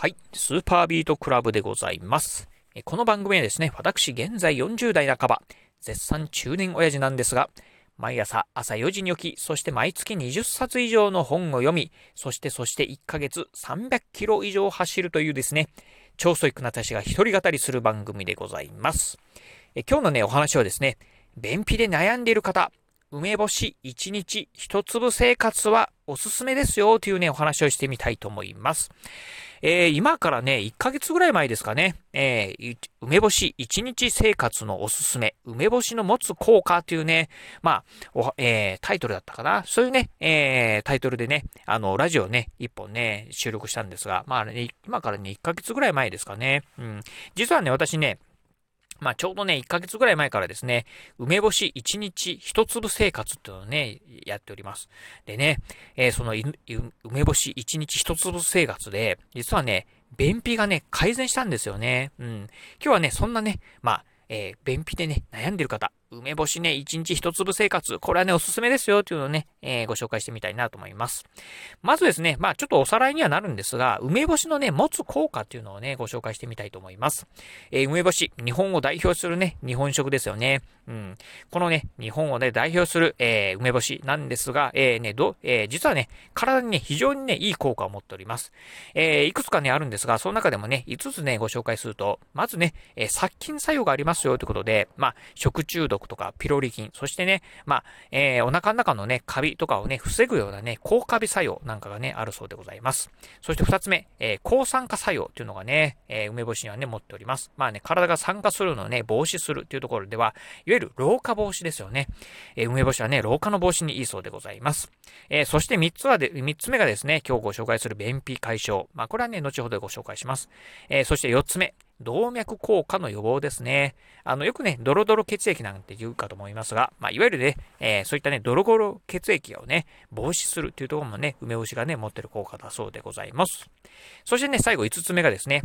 はい。スーパービートクラブでございます。この番組はですね、私現在40代半ば、絶賛中年親父なんですが、毎朝朝4時に起き、そして毎月20冊以上の本を読み、そしてそして1ヶ月300キロ以上走るというですね、超ストイックな私が一人語りする番組でございます。今日のね、お話はですね、便秘で悩んでいる方、梅干し1日1粒生活はおすすめですよというね、お話をしてみたいと思います。えー、今からね、1ヶ月ぐらい前ですかね、えー、梅干し1日生活のおすすめ、梅干しの持つ効果というね、まあ、えー、タイトルだったかな。そういうね、えー、タイトルでね、あの、ラジオね、1本ね、収録したんですが、まあね、今からね、1ヶ月ぐらい前ですかね。うん。実はね、私ね、まあちょうどね、1ヶ月ぐらい前からですね、梅干し1日1粒生活っていうのをね、やっております。でね、えー、その梅干し1日1粒生活で、実はね、便秘がね、改善したんですよね。うん。今日はね、そんなね、まあ、えー、便秘でね、悩んでる方、梅干しね、一日一粒生活。これはね、おすすめですよというのをね、えー、ご紹介してみたいなと思います。まずですね、まあちょっとおさらいにはなるんですが、梅干しのね、持つ効果っていうのをね、ご紹介してみたいと思います。えー、梅干し、日本を代表するね、日本食ですよね。うん。このね、日本をね、代表する、えー、梅干しなんですが、えー、ね、ど、えー、実はね、体にね、非常にね、いい効果を持っております。えー、いくつかね、あるんですが、その中でもね、5つね、ご紹介すると、まずね、えー、殺菌作用がありますよということで、まあ、食中毒とかピロリ菌、そしてね、まあ、えー、お腹の中のね、カビとかをね、防ぐようなね、抗カビ作用なんかがね、あるそうでございます。そして二つ目、えー、抗酸化作用というのがね、えー、梅干しにはね、持っております。まあね、体が酸化するのをね、防止するというところでは、いわゆる老化防止ですよね。えー、梅干しはね、老化の防止にいいそうでございます。えー、そして三つはで、三つ目がですね、今日ご紹介する便秘解消。まあ、これはね、後ほどご紹介します。えー、そして四つ目、動脈硬化の予防ですね。あの、よくね、ドロドロ血液なんて言うかと思いますが、まあ、いわゆるね、えー、そういったね、ドロドロ血液をね、防止するというところもね、梅干しがね、持ってる効果だそうでございます。そしてね、最後5つ目がですね、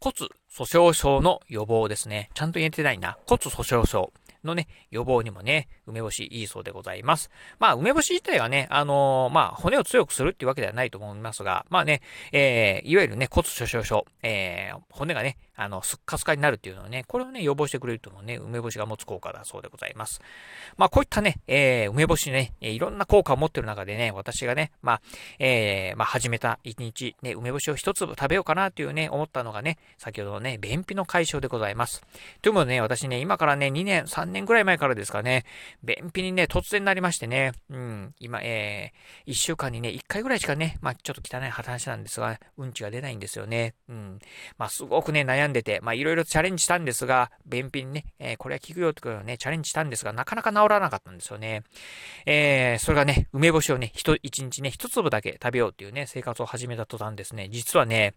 骨粗鬆症の予防ですね。ちゃんと言えてないな。骨粗鬆症。のね、予防にもね、梅干しいいそうでございます。まあ、梅干し自体はね、あのー、まあ、骨を強くするっていうわけではないと思いますが、まあね、えー、いわゆるね、骨粗鬆症、えー、骨がね、あの、すっかすかになるっていうのをね、これをね、予防してくれるというのをね、梅干しが持つ効果だそうでございます。まあ、こういったね、えー、梅干しね、いろんな効果を持ってる中でね、私がね、まあ、えー、まあ、始めた一日、ね、梅干しを一粒食べようかなっていうね、思ったのがね、先ほどのね、便秘の解消でございます。というのもね、私ね、今からね、2年、3年ぐらい前からですかね、便秘にね、突然なりましてね、うん、今、えー、1週間にね、1回ぐらいしかね、まあ、ちょっと汚い話なんですが、うんちが出ないんですよね。うん。まあ、すごくね、悩んでて、まあ、いろいろチャレンジしたんですが、便秘にね、えー、これは効くよってことをね、チャレンジしたんですが、なかなか治らなかったんですよね。えー、それがね、梅干しをね、一日ね、一粒だけ食べようっていうね、生活を始めた途端ですね、実はね、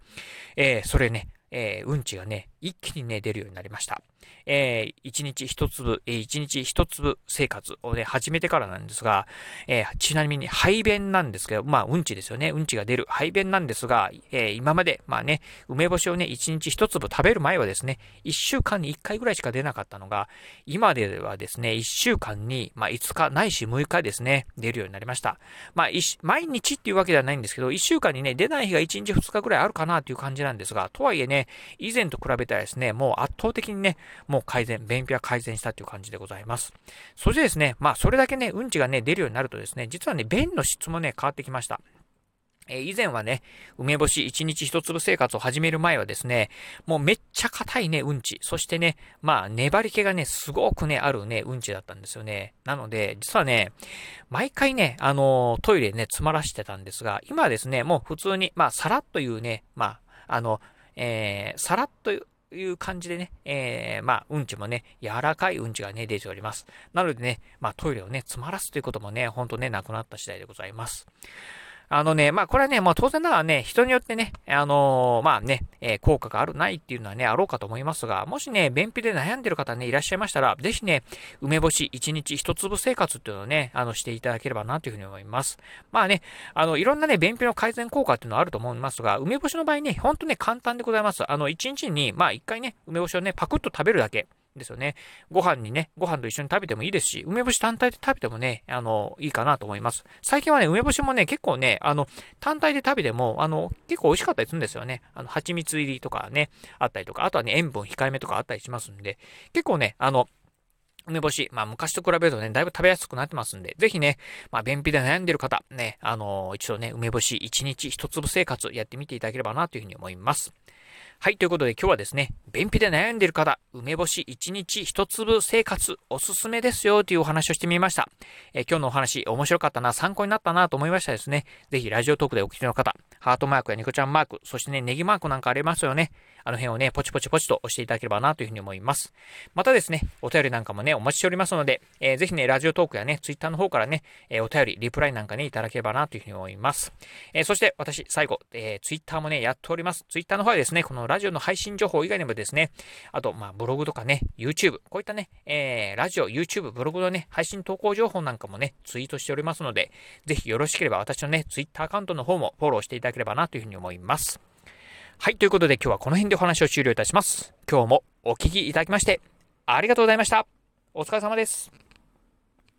えー、それね、えー、うんちがね、一気にね、出るようになりました。えー、一日一粒、えー、一日一粒生活をね、始めてからなんですが、えー、ちなみに排便なんですけど、まあ、うんちですよね。うんちが出る排便なんですが、えー、今まで、まあね、梅干しをね、一日一粒食べる前はですね、一週間に一回ぐらいしか出なかったのが、今ではですね、一週間に、まあ、5日ないし6日ですね、出るようになりました。まあ、毎日っていうわけではないんですけど、一週間にね、出ない日が1日2日ぐらいあるかなという感じなんですが、とはいえね、以前と比べてたらですね、もう圧倒的にね、もう改善、便秘は改善したという感じでございます。そしてですね、まあそれだけね、うんちがね、出るようになるとですね、実はね、便の質もね、変わってきました。え以前はね、梅干し1日1粒生活を始める前はですね、もうめっちゃ硬いね、うんち。そしてね、まあ、粘り気がね、すごくね、あるね、うんちだったんですよね。なので、実はね、毎回ね、あのトイレね、詰まらしてたんですが、今はですね、もう普通に、まあ、さらっというね、まあ、あの、えー、さらっという感じでね、えー、まあ、うんちもね、柔らかいうんちがね、出ております。なのでね、まあ、トイレをね、詰まらすということもね、ほんとね、なくなった次第でございます。あのね、まあこれはね、まあ当然ながらね、人によってね、あのー、まあね、えー、効果があるないっていうのはね、あろうかと思いますが、もしね、便秘で悩んでる方ね、いらっしゃいましたら、ぜひね、梅干し1日1粒生活っていうのをね、あの、していただければなというふうに思います。まあね、あの、いろんなね、便秘の改善効果っていうのはあると思いますが、梅干しの場合ね、ほんとね、簡単でございます。あの、1日に、まあ1回ね、梅干しをね、パクッと食べるだけ。ですよね。ご飯にね、ご飯と一緒に食べてもいいですし、梅干し単体で食べてもね、あの、いいかなと思います。最近はね、梅干しもね、結構ね、あの、単体で食べても、あの、結構美味しかったりするんですよね。あの、蜂蜜入りとかね、あったりとか、あとはね、塩分控えめとかあったりしますんで、結構ね、あの、梅干し、まあ昔と比べるとね、だいぶ食べやすくなってますんで、ぜひね、まあ便秘で悩んでる方、ね、あのー、一度ね、梅干し1日1粒生活やってみていただければなというふうに思います。はい、ということで今日はですね、便秘で悩んでいる方、梅干し1日1粒生活おすすめですよというお話をしてみました。えー、今日のお話面白かったな、参考になったなと思いましたですね。ぜひラジオトークでお聞きの方、ハートマークやニコちゃんマーク、そしてね、ネギマークなんかありますよね。あの辺をね、ポチポチポチと押していただければなというふうに思います。またですね、お便りなんかもね、お待ちしておりますので、えー、ぜひね、ラジオトークやね、ツイッターの方からね、えー、お便り、リプライなんかね、いただければなというふうに思います。えー、そして私、最後、えー、ツイッターもね、やっております。ツイッターの方はですね、このラジオの配信情報以外にもですね、あと、まあ、ブログとかね、YouTube、こういったね、えー、ラジオ、YouTube、ブログのね、配信投稿情報なんかもね、ツイートしておりますので、ぜひよろしければ私のね、ツイッターアカウントの方もフォローしていただければなというふうに思います。はい、ということで今日はこの辺でお話を終了いたします。今日もお聴きいただきまして、ありがとうございました。お疲れ様です。